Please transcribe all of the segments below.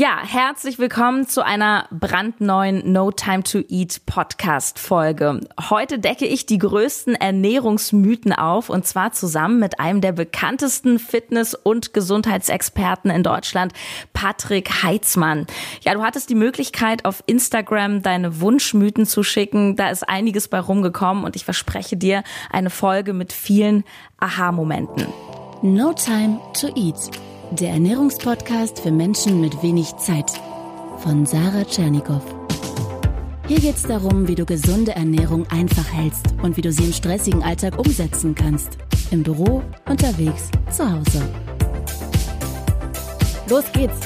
Ja, herzlich willkommen zu einer brandneuen No Time to Eat Podcast Folge. Heute decke ich die größten Ernährungsmythen auf und zwar zusammen mit einem der bekanntesten Fitness- und Gesundheitsexperten in Deutschland, Patrick Heitzmann. Ja, du hattest die Möglichkeit auf Instagram deine Wunschmythen zu schicken. Da ist einiges bei rumgekommen und ich verspreche dir eine Folge mit vielen Aha-Momenten. No Time to Eat der Ernährungspodcast für Menschen mit wenig Zeit von Sarah Tschernikow. Hier geht es darum, wie du gesunde Ernährung einfach hältst und wie du sie im stressigen Alltag umsetzen kannst. Im Büro, unterwegs, zu Hause. Los geht's!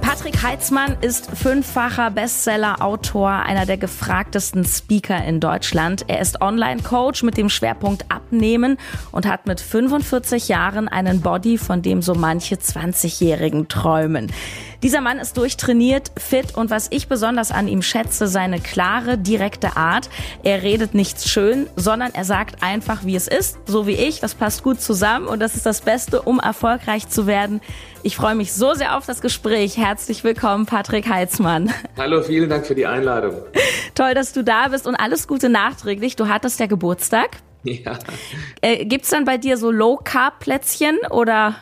Patrick Heitzmann ist fünffacher Bestseller-Autor, einer der gefragtesten Speaker in Deutschland. Er ist Online-Coach mit dem Schwerpunkt Abnehmen und hat mit 45 Jahren einen Body, von dem so manche 20-Jährigen träumen. Dieser Mann ist durchtrainiert, fit und was ich besonders an ihm schätze, seine klare, direkte Art. Er redet nichts schön, sondern er sagt einfach, wie es ist, so wie ich. Das passt gut zusammen und das ist das Beste, um erfolgreich zu werden. Ich freue mich so sehr auf das Gespräch. Herzlich willkommen, Patrick Heitzmann. Hallo, vielen Dank für die Einladung. Toll, dass du da bist und alles Gute nachträglich. Du hattest ja Geburtstag. Ja. Äh, Gibt es dann bei dir so Low-Carb-Plätzchen oder?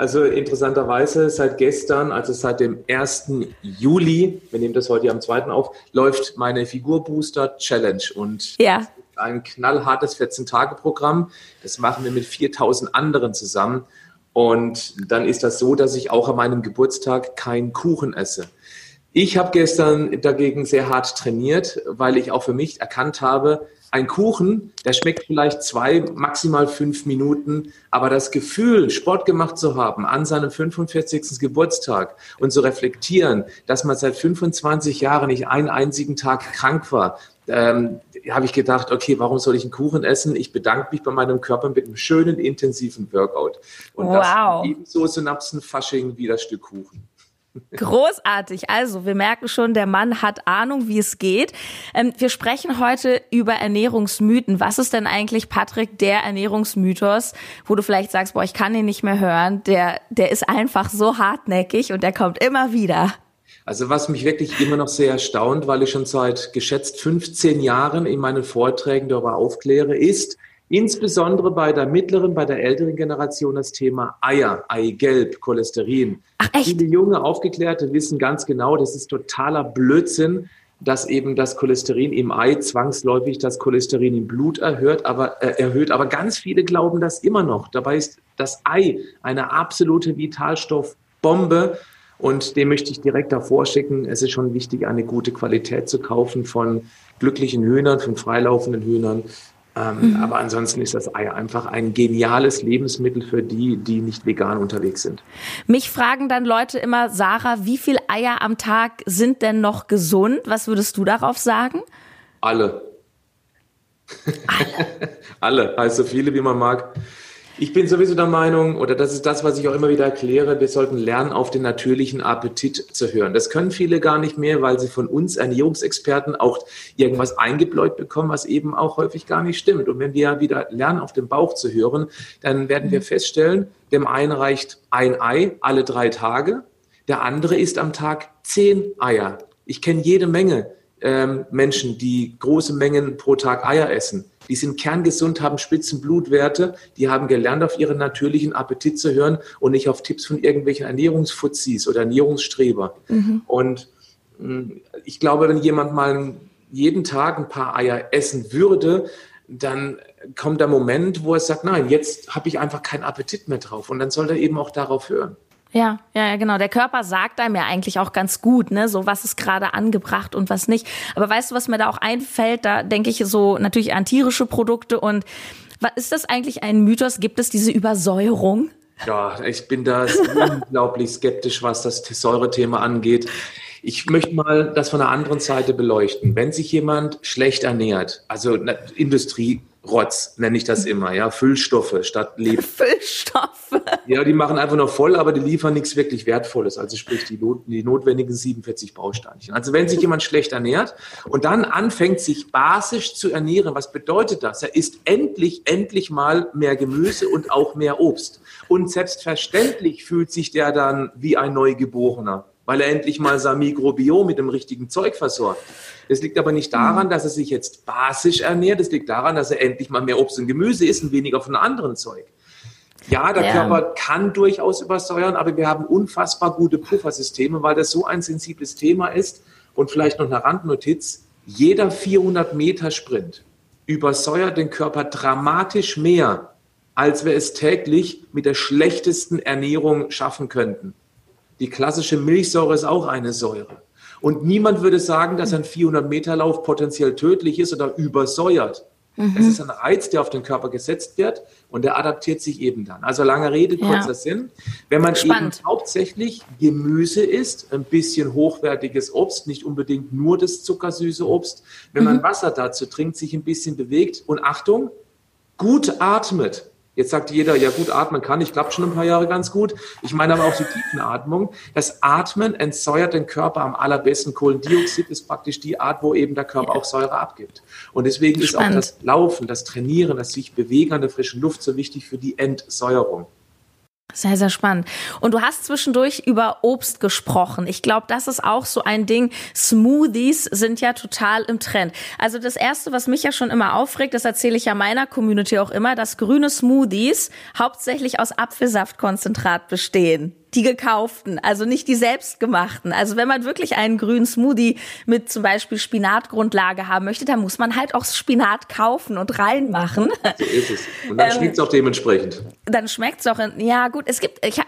Also interessanterweise seit gestern, also seit dem 1. Juli, wir nehmen das heute am 2. auf, läuft meine Figurbooster Challenge und ja. ein knallhartes 14-Tage-Programm. Das machen wir mit 4000 anderen zusammen. Und dann ist das so, dass ich auch an meinem Geburtstag keinen Kuchen esse. Ich habe gestern dagegen sehr hart trainiert, weil ich auch für mich erkannt habe, ein Kuchen, der schmeckt vielleicht zwei, maximal fünf Minuten, aber das Gefühl, Sport gemacht zu haben an seinem 45. Geburtstag und zu reflektieren, dass man seit 25 Jahren nicht einen einzigen Tag krank war, ähm, habe ich gedacht, okay, warum soll ich einen Kuchen essen? Ich bedanke mich bei meinem Körper mit einem schönen, intensiven Workout. Und wow. das ebenso Synapsenfasching wie das Stück Kuchen. Großartig. Also, wir merken schon, der Mann hat Ahnung, wie es geht. Ähm, wir sprechen heute über Ernährungsmythen. Was ist denn eigentlich, Patrick, der Ernährungsmythos, wo du vielleicht sagst, boah, ich kann ihn nicht mehr hören. Der, der ist einfach so hartnäckig und der kommt immer wieder. Also was mich wirklich immer noch sehr erstaunt, weil ich schon seit geschätzt 15 Jahren in meinen Vorträgen darüber aufkläre, ist, Insbesondere bei der mittleren, bei der älteren Generation das Thema Eier, Eigelb, Cholesterin. Ach, echt? Viele junge Aufgeklärte wissen ganz genau, das ist totaler Blödsinn, dass eben das Cholesterin im Ei zwangsläufig das Cholesterin im Blut erhöht, aber, äh, erhöht. Aber ganz viele glauben das immer noch. Dabei ist das Ei eine absolute Vitalstoffbombe. Und dem möchte ich direkt davor schicken. Es ist schon wichtig, eine gute Qualität zu kaufen von glücklichen Hühnern, von freilaufenden Hühnern. Ähm, mhm. Aber ansonsten ist das Ei einfach ein geniales Lebensmittel für die, die nicht vegan unterwegs sind. Mich fragen dann Leute immer, Sarah, wie viel Eier am Tag sind denn noch gesund? Was würdest du darauf sagen? Alle. Alle. Alle, also so viele wie man mag. Ich bin sowieso der Meinung, oder das ist das, was ich auch immer wieder erkläre, wir sollten lernen, auf den natürlichen Appetit zu hören. Das können viele gar nicht mehr, weil sie von uns Ernährungsexperten auch irgendwas eingebläut bekommen, was eben auch häufig gar nicht stimmt. Und wenn wir wieder lernen, auf den Bauch zu hören, dann werden wir feststellen, dem einen reicht ein Ei alle drei Tage, der andere isst am Tag zehn Eier. Ich kenne jede Menge ähm, Menschen, die große Mengen pro Tag Eier essen. Die sind kerngesund, haben spitzen Blutwerte, die haben gelernt, auf ihren natürlichen Appetit zu hören und nicht auf Tipps von irgendwelchen Ernährungsfuzis oder Ernährungsstreber. Mhm. Und mh, mm, ich glaube, wenn jemand mal jeden Tag ein paar Eier essen würde, dann kommt der Moment, wo er sagt, nein, jetzt habe ich einfach keinen Appetit mehr drauf. Und dann soll er eben auch darauf hören. Ja, ja, genau. Der Körper sagt einem ja eigentlich auch ganz gut, ne, so was ist gerade angebracht und was nicht. Aber weißt du, was mir da auch einfällt? Da denke ich so natürlich an tierische Produkte und was ist das eigentlich ein Mythos? Gibt es diese Übersäuerung? Ja, ich bin da unglaublich skeptisch, was das Säurethema angeht. Ich möchte mal das von der anderen Seite beleuchten. Wenn sich jemand schlecht ernährt, also Industrie Rotz, nenne ich das immer, ja, Füllstoffe statt Leben. Füllstoffe. Ja, die machen einfach nur voll, aber die liefern nichts wirklich Wertvolles, also sprich die, not, die notwendigen 47 Bausteinchen. Also wenn sich jemand schlecht ernährt und dann anfängt, sich basisch zu ernähren, was bedeutet das? Er isst endlich, endlich mal mehr Gemüse und auch mehr Obst. Und selbstverständlich fühlt sich der dann wie ein Neugeborener, weil er endlich mal sein Mikrobiom mit dem richtigen Zeug versorgt. Das liegt aber nicht daran, dass er sich jetzt basisch ernährt. Das liegt daran, dass er endlich mal mehr Obst und Gemüse isst und weniger von anderen Zeug. Ja, der ja. Körper kann durchaus übersäuern, aber wir haben unfassbar gute Puffersysteme, weil das so ein sensibles Thema ist. Und vielleicht noch eine Randnotiz. Jeder 400 Meter Sprint übersäuert den Körper dramatisch mehr, als wir es täglich mit der schlechtesten Ernährung schaffen könnten. Die klassische Milchsäure ist auch eine Säure. Und niemand würde sagen, dass ein 400-Meter-Lauf potenziell tödlich ist oder übersäuert. Mhm. Es ist ein Reiz, der auf den Körper gesetzt wird und der adaptiert sich eben dann. Also lange Rede, kurzer ja. Sinn. Wenn man Spannend. eben hauptsächlich Gemüse isst, ein bisschen hochwertiges Obst, nicht unbedingt nur das zuckersüße Obst, wenn mhm. man Wasser dazu trinkt, sich ein bisschen bewegt und Achtung, gut atmet, Jetzt sagt jeder, ja gut, atmen kann ich, klappt schon ein paar Jahre ganz gut. Ich meine aber auch die Tiefenatmung. Das Atmen entsäuert den Körper am allerbesten. Kohlendioxid ist praktisch die Art, wo eben der Körper auch Säure abgibt. Und deswegen Spannend. ist auch das Laufen, das Trainieren, das sich bewegen an der frischen Luft so wichtig für die Entsäuerung. Sehr, sehr spannend. Und du hast zwischendurch über Obst gesprochen. Ich glaube, das ist auch so ein Ding. Smoothies sind ja total im Trend. Also das Erste, was mich ja schon immer aufregt, das erzähle ich ja meiner Community auch immer, dass grüne Smoothies hauptsächlich aus Apfelsaftkonzentrat bestehen die gekauften, also nicht die selbstgemachten. Also wenn man wirklich einen grünen Smoothie mit zum Beispiel Spinatgrundlage haben möchte, dann muss man halt auch Spinat kaufen und reinmachen. So ist es. Und dann ähm, schmeckt es auch dementsprechend. Dann schmeckt es auch, in, ja gut, es gibt, ich,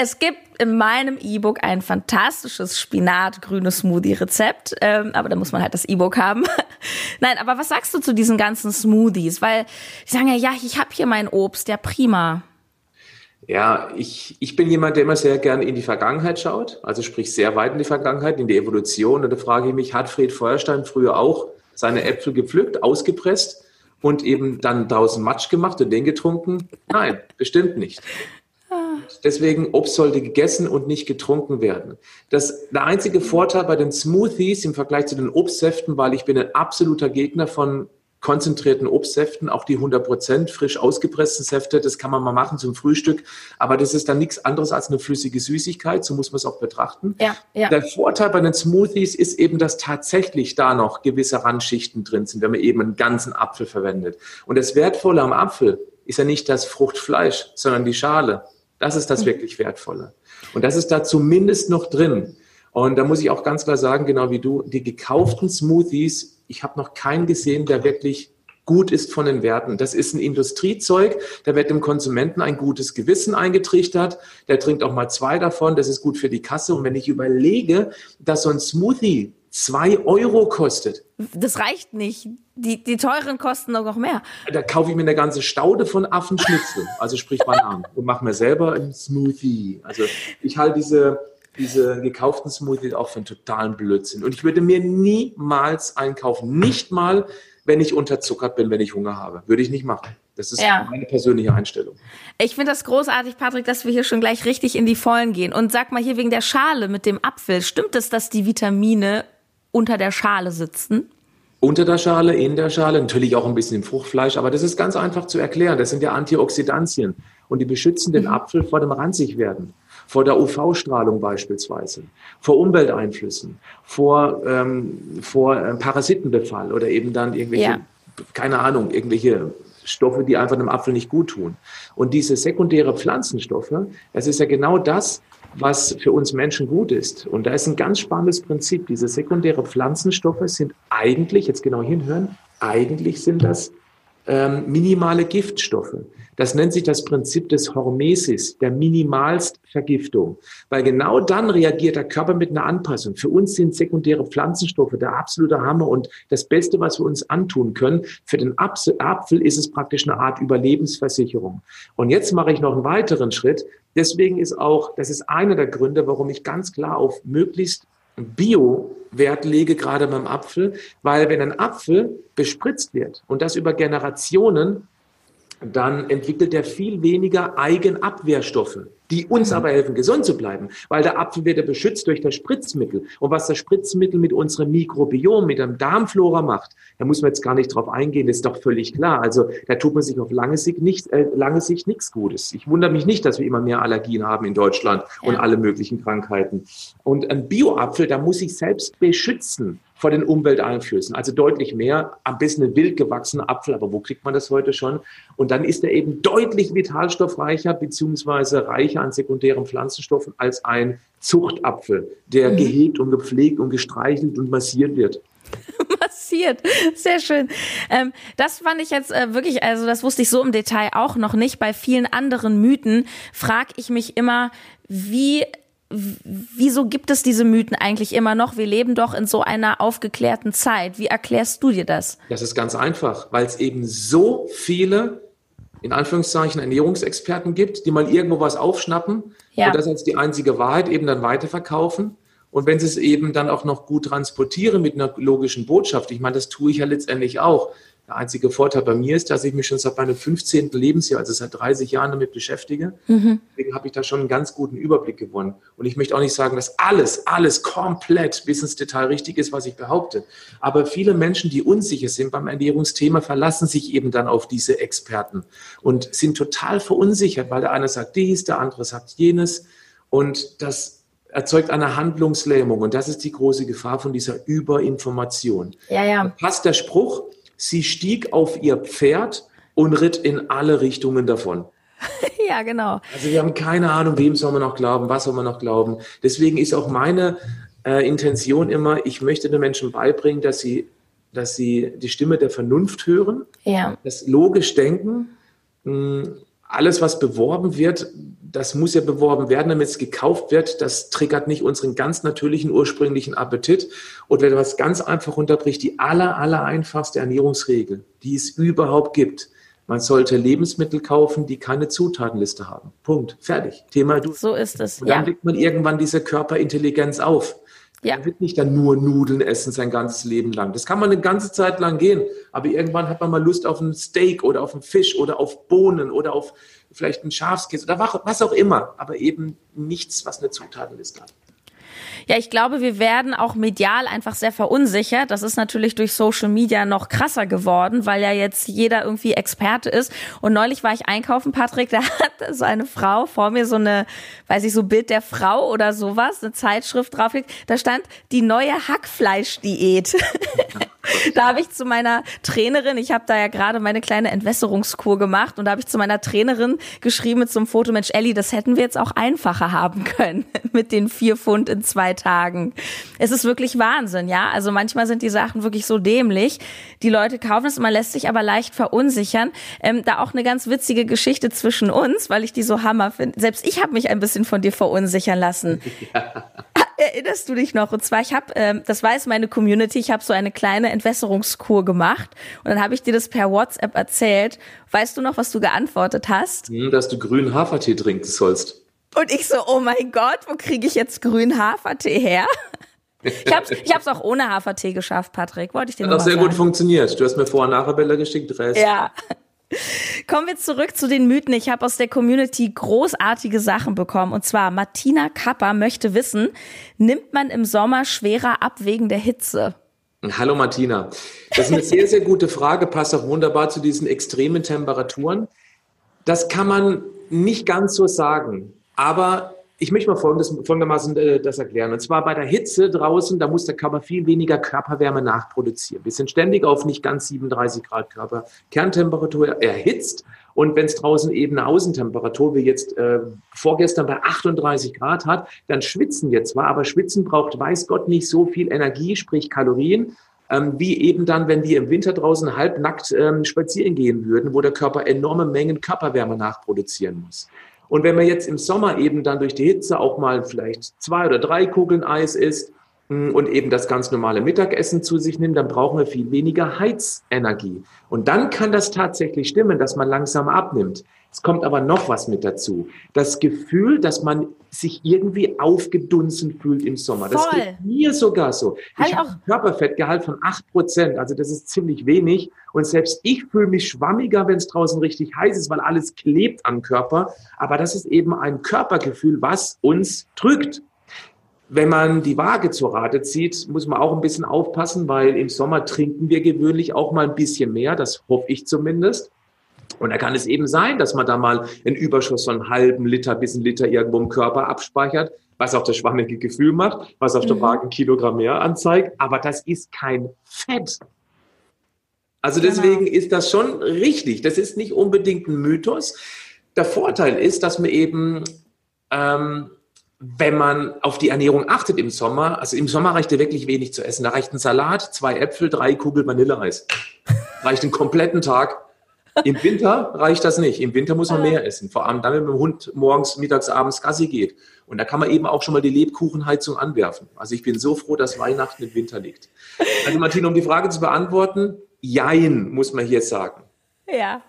es gibt in meinem E-Book ein fantastisches Spinat-grünes Smoothie-Rezept, ähm, aber da muss man halt das E-Book haben. Nein, aber was sagst du zu diesen ganzen Smoothies? Weil die sagen ja, ja, ich habe hier mein Obst, ja prima. Ja, ich, ich bin jemand, der immer sehr gerne in die Vergangenheit schaut, also sprich sehr weit in die Vergangenheit, in die Evolution. Und da frage ich mich, hat Fred Feuerstein früher auch seine Äpfel gepflückt, ausgepresst und eben dann draußen Matsch gemacht und den getrunken? Nein, bestimmt nicht. Deswegen, Obst sollte gegessen und nicht getrunken werden. Das, der einzige Vorteil bei den Smoothies im Vergleich zu den Obstsäften, weil ich bin ein absoluter Gegner von konzentrierten Obstsäften, auch die 100% frisch ausgepressten Säfte, das kann man mal machen zum Frühstück, aber das ist dann nichts anderes als eine flüssige Süßigkeit, so muss man es auch betrachten. Ja, ja. Der Vorteil bei den Smoothies ist eben, dass tatsächlich da noch gewisse Randschichten drin sind, wenn man eben einen ganzen Apfel verwendet. Und das Wertvolle am Apfel ist ja nicht das Fruchtfleisch, sondern die Schale. Das ist das mhm. wirklich Wertvolle. Und das ist da zumindest noch drin. Und da muss ich auch ganz klar sagen, genau wie du, die gekauften Smoothies ich habe noch keinen gesehen, der wirklich gut ist von den Werten. Das ist ein Industriezeug, da wird dem Konsumenten ein gutes Gewissen eingetrichtert, der trinkt auch mal zwei davon, das ist gut für die Kasse. Und wenn ich überlege, dass so ein Smoothie zwei Euro kostet. Das reicht nicht. Die, die teuren kosten noch mehr. Da kaufe ich mir eine ganze Staude von Affenschnitzel, also sprich Bananen, und mache mir selber einen Smoothie. Also ich halte diese diese gekauften Smoothies auch für einen totalen Blödsinn. Und ich würde mir niemals einkaufen. Nicht mal, wenn ich unterzuckert bin, wenn ich Hunger habe. Würde ich nicht machen. Das ist ja. meine persönliche Einstellung. Ich finde das großartig, Patrick, dass wir hier schon gleich richtig in die Vollen gehen. Und sag mal hier wegen der Schale mit dem Apfel. Stimmt es, dass die Vitamine unter der Schale sitzen? Unter der Schale, in der Schale, natürlich auch ein bisschen im Fruchtfleisch, aber das ist ganz einfach zu erklären. Das sind ja Antioxidantien und die beschützen den mhm. Apfel vor dem Ranzigwerden vor der UV-Strahlung beispielsweise, vor Umwelteinflüssen, vor, ähm, vor äh, Parasitenbefall oder eben dann irgendwelche, ja. keine Ahnung, irgendwelche Stoffe, die einfach einem Apfel nicht gut tun. Und diese sekundäre Pflanzenstoffe, das ist ja genau das, was für uns Menschen gut ist. Und da ist ein ganz spannendes Prinzip. Diese sekundäre Pflanzenstoffe sind eigentlich, jetzt genau hinhören, eigentlich sind das ähm, minimale Giftstoffe. Das nennt sich das Prinzip des Hormesis, der Minimalstvergiftung. Weil genau dann reagiert der Körper mit einer Anpassung. Für uns sind sekundäre Pflanzenstoffe der absolute Hammer und das Beste, was wir uns antun können. Für den Apfel ist es praktisch eine Art Überlebensversicherung. Und jetzt mache ich noch einen weiteren Schritt. Deswegen ist auch, das ist einer der Gründe, warum ich ganz klar auf möglichst Bio-Wert lege, gerade beim Apfel, weil wenn ein Apfel bespritzt wird und das über Generationen, dann entwickelt er viel weniger Eigenabwehrstoffe die uns aber helfen, gesund zu bleiben, weil der Apfel wird ja beschützt durch das Spritzmittel. Und was das Spritzmittel mit unserem Mikrobiom, mit dem Darmflora macht, da muss man jetzt gar nicht drauf eingehen, ist doch völlig klar. Also da tut man sich auf lange Sicht, nicht, äh, lange Sicht nichts Gutes. Ich wundere mich nicht, dass wir immer mehr Allergien haben in Deutschland ja. und alle möglichen Krankheiten. Und ein Bioapfel, da muss ich selbst beschützen vor den Umwelteinflüssen. Also deutlich mehr, am besten ein wild gewachsener Apfel, aber wo kriegt man das heute schon? Und dann ist er eben deutlich vitalstoffreicher beziehungsweise reicher an sekundären Pflanzenstoffen als ein Zuchtapfel, der mhm. gehegt und gepflegt und gestreichelt und massiert wird massiert. Sehr schön. Ähm, das fand ich jetzt äh, wirklich, also das wusste ich so im Detail auch noch nicht. Bei vielen anderen Mythen frage ich mich immer, wie wieso gibt es diese Mythen eigentlich immer noch? Wir leben doch in so einer aufgeklärten Zeit. Wie erklärst du dir das? Das ist ganz einfach, weil es eben so viele, in Anführungszeichen, Ernährungsexperten gibt, die mal irgendwo was aufschnappen ja. und das als die einzige Wahrheit eben dann weiterverkaufen. Und wenn sie es eben dann auch noch gut transportieren mit einer logischen Botschaft, ich meine, das tue ich ja letztendlich auch, der einzige Vorteil bei mir ist, dass ich mich schon seit meinem 15. Lebensjahr, also seit 30 Jahren damit beschäftige. Mhm. Deswegen habe ich da schon einen ganz guten Überblick gewonnen. Und ich möchte auch nicht sagen, dass alles, alles komplett bis ins Detail richtig ist, was ich behaupte. Aber viele Menschen, die unsicher sind beim Ernährungsthema, verlassen sich eben dann auf diese Experten und sind total verunsichert, weil der eine sagt dies, der andere sagt jenes. Und das erzeugt eine Handlungslähmung. Und das ist die große Gefahr von dieser Überinformation. Ja, ja. Da passt der Spruch, Sie stieg auf ihr Pferd und ritt in alle Richtungen davon. ja, genau. Also wir haben keine Ahnung, wem soll man noch glauben, was soll man noch glauben. Deswegen ist auch meine äh, Intention immer, ich möchte den Menschen beibringen, dass sie, dass sie die Stimme der Vernunft hören, ja. das logisch denken, mh, hm, alles, was beworben wird, das muss ja beworben werden, damit es gekauft wird. Das triggert nicht unseren ganz natürlichen ursprünglichen Appetit. Und wenn man es ganz einfach unterbricht, die aller, aller einfachste Ernährungsregel, die es überhaupt gibt, man sollte Lebensmittel kaufen, die keine Zutatenliste haben. Punkt. Fertig. Thema du. So ist es. Und dann ja. legt man irgendwann diese Körperintelligenz auf. Ja. Man wird nicht dann nur Nudeln essen sein ganzes Leben lang. Das kann man eine ganze Zeit lang gehen. Aber irgendwann hat man mal Lust auf ein Steak oder auf einen Fisch oder auf Bohnen oder auf vielleicht einen Schafskäse oder was auch immer. Aber eben nichts, was eine Zutatenliste hat. Ja, ich glaube, wir werden auch medial einfach sehr verunsichert. Das ist natürlich durch Social Media noch krasser geworden, weil ja jetzt jeder irgendwie Experte ist. Und neulich war ich einkaufen, Patrick, da hat so eine Frau vor mir so eine, weiß ich, so Bild der Frau oder sowas, eine Zeitschrift drauf. Da stand die neue Hackfleischdiät. da habe ich zu meiner Trainerin, ich habe da ja gerade meine kleine Entwässerungskur gemacht und da habe ich zu meiner Trainerin geschrieben mit so einem Foto, Mensch, Elli, das hätten wir jetzt auch einfacher haben können mit den vier Pfund in zwei Tagen. Es ist wirklich Wahnsinn, ja. Also manchmal sind die Sachen wirklich so dämlich. Die Leute kaufen es, man lässt sich aber leicht verunsichern. Ähm, da auch eine ganz witzige Geschichte zwischen uns, weil ich die so hammer finde. Selbst ich habe mich ein bisschen von dir verunsichern lassen. Ja. Erinnerst du dich noch? Und zwar, ich habe, ähm, das weiß meine Community, ich habe so eine kleine Entwässerungskur gemacht und dann habe ich dir das per WhatsApp erzählt. Weißt du noch, was du geantwortet hast? Hm, dass du grünen Hafertee trinken sollst. Und ich so, oh mein Gott, wo kriege ich jetzt grünen Hafertee her? Ich habe es ich hab's auch ohne Hafertee geschafft, Patrick. Wollte ich dir Hat auch sehr sagen. gut funktioniert. Du hast mir vorher nachher Bilder geschickt, Rest. Ja. Kommen wir zurück zu den Mythen. Ich habe aus der Community großartige Sachen bekommen. Und zwar Martina Kapper möchte wissen, nimmt man im Sommer schwerer ab wegen der Hitze? Hallo Martina. Das ist eine sehr, sehr gute Frage, passt auch wunderbar zu diesen extremen Temperaturen. Das kann man nicht ganz so sagen. Aber ich möchte mal folgendes, folgendermaßen äh, das erklären. Und zwar bei der Hitze draußen, da muss der Körper viel weniger Körperwärme nachproduzieren. Wir sind ständig auf nicht ganz 37 Grad Körperkerntemperatur erhitzt. Und wenn es draußen eben eine Außentemperatur wie jetzt äh, vorgestern bei 38 Grad hat, dann schwitzen wir zwar, aber Schwitzen braucht, weiß Gott, nicht so viel Energie, sprich Kalorien, ähm, wie eben dann, wenn wir im Winter draußen halbnackt ähm, spazieren gehen würden, wo der Körper enorme Mengen Körperwärme nachproduzieren muss. Und wenn man jetzt im Sommer eben dann durch die Hitze auch mal vielleicht zwei oder drei Kugeln Eis isst hm, und eben das ganz normale Mittagessen zu sich nimmt, dann brauchen wir viel weniger Heizenergie. Und dann kann das tatsächlich stimmen, dass man langsam abnimmt. Es kommt aber noch was mit dazu. Das Gefühl, dass man sich irgendwie aufgedunsen fühlt im Sommer. Das Voll. geht mir sogar so. Halt ich habe ein Körperfettgehalt von 8%, also das ist ziemlich wenig. Und selbst ich fühle mich schwammiger, wenn es draußen richtig heiß ist, weil alles klebt am Körper. Aber das ist eben ein Körpergefühl, was uns drückt. Wenn man die Waage zur Rate zieht, muss man auch ein bisschen aufpassen, weil im Sommer trinken wir gewöhnlich auch mal ein bisschen mehr. Das hoffe ich zumindest. Und da kann es eben sein, dass man da mal einen Überschuss von einem halben Liter bis einen Liter irgendwo im Körper abspeichert, was auch das schwammige Gefühl macht, was auf der Mhm. Waage ein Kilogramm mehr anzeigt. Aber das ist kein Fett. Also Genau. deswegen ist das schon richtig. Das ist nicht unbedingt ein Mythos. Der Vorteil ist, dass man eben, ähm, wenn man auf die Ernährung achtet im Sommer, also im Sommer reicht ja wirklich wenig zu essen. Da reicht ein Salat, zwei Äpfel, drei Kugel Vanilleeis. Reicht einen kompletten Tag. Im Winter reicht das nicht. Im Winter muss man mehr essen. Vor allem dann, wenn man mit dem Hund morgens, mittags, abends Gassi geht. Und da kann man eben auch schon mal die Lebkuchenheizung anwerfen. Also ich bin so froh, dass Weihnachten im Winter liegt. Also Martina, um die Frage zu beantworten, jein, muss man hier sagen. Ja.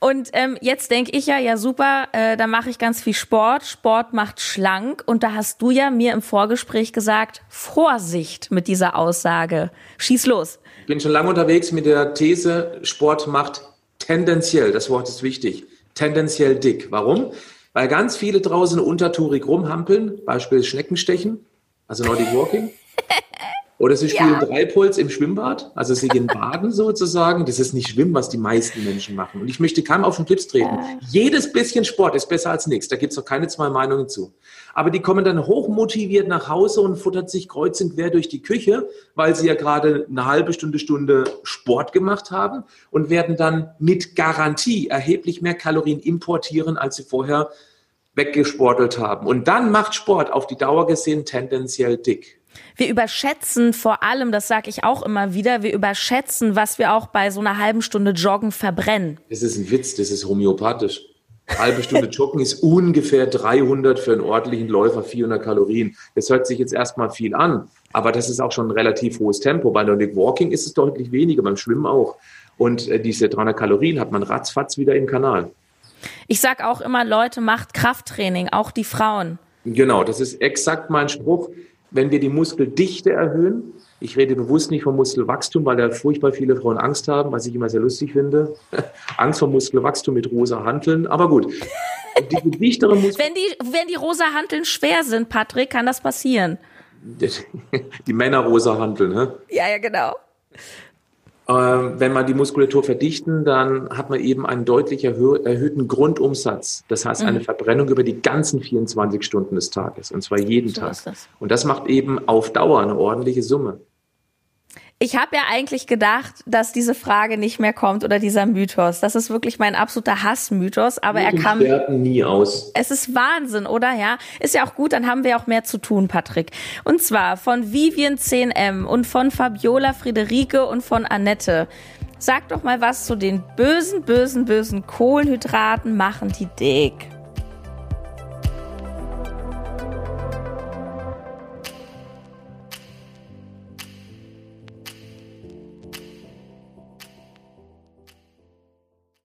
Und ähm, jetzt denke ich ja, ja super, äh, da mache ich ganz viel Sport. Sport macht schlank. Und da hast du ja mir im Vorgespräch gesagt, Vorsicht mit dieser Aussage. Schieß los. Ich bin schon lange unterwegs mit der These, Sport macht tendenziell, das Wort ist wichtig, tendenziell dick. Warum? Weil ganz viele draußen untertourig rumhampeln, Beispiel Schneckenstechen, also Nordic Walking. Oder sie spielen Dreipuls im Schwimmbad, also sie gehen baden sozusagen. Das ist nicht Schwimmen, was die meisten Menschen machen. Und ich möchte keinem auf den Clips treten. Jedes bisschen Sport ist besser als nichts. Da gibt es auch keine zwei Meinungen zu. Aber die kommen dann hochmotiviert nach Hause und futtert sich kreuz und quer durch die Küche, weil sie ja gerade eine halbe Stunde, Stunde Sport gemacht haben und werden dann mit Garantie erheblich mehr Kalorien importieren, als sie vorher weggesportelt haben. Und dann macht Sport auf die Dauer gesehen tendenziell dick. Wir überschätzen vor allem, das sage ich auch immer wieder, wir überschätzen, was wir auch bei so einer halben Stunde Joggen verbrennen. Das ist ein Witz, das ist homöopathisch. Halbe Stunde Joggen ist ungefähr 300 für einen ordentlichen Läufer, 400 Kalorien. Das hört sich jetzt erstmal viel an, aber das ist auch schon ein relativ hohes Tempo. Bei Nordic Walking ist es deutlich weniger, beim Schwimmen auch. Und äh, diese 300 Kalorien hat man ratzfatz wieder im Kanal. Ich sag auch immer, Leute, macht Krafttraining, auch die Frauen. Genau, das ist exakt mein Spruch. Wenn wir die Muskeldichte erhöhen, ich rede bewusst nicht vom Muskelwachstum, weil da furchtbar viele Frauen Angst haben, was ich immer sehr lustig finde. Angst vor Muskelwachstum mit rosa Hanteln, aber gut. Die dichtere Muskel Wenn die, wenn die rosa Hanteln schwer sind, Patrick, kann das passieren. die Männer rosa Hanteln, ne? Ja, ja, genau. Ähm, wenn man die Muskulatur verdichten, dann hat man eben einen deutlich erhö erhöhten Grundumsatz. Das heißt, eine Verbrennung über die ganzen 24 Stunden des Tages. Und zwar jeden So Tag. das. Und das macht eben auf Dauer eine ordentliche Summe. Ich habe ja eigentlich gedacht, dass diese Frage nicht mehr kommt oder dieser Mythos. Das ist wirklich mein absoluter Hassmythos, aber er kam. nie aus. Es ist Wahnsinn, oder? Ja, ist ja auch gut, dann haben wir auch mehr zu tun, Patrick. Und zwar von Vivian 10M und von Fabiola Friederike und von Annette. Sag doch mal was zu den bösen, bösen, bösen Kohlenhydraten machen die dick.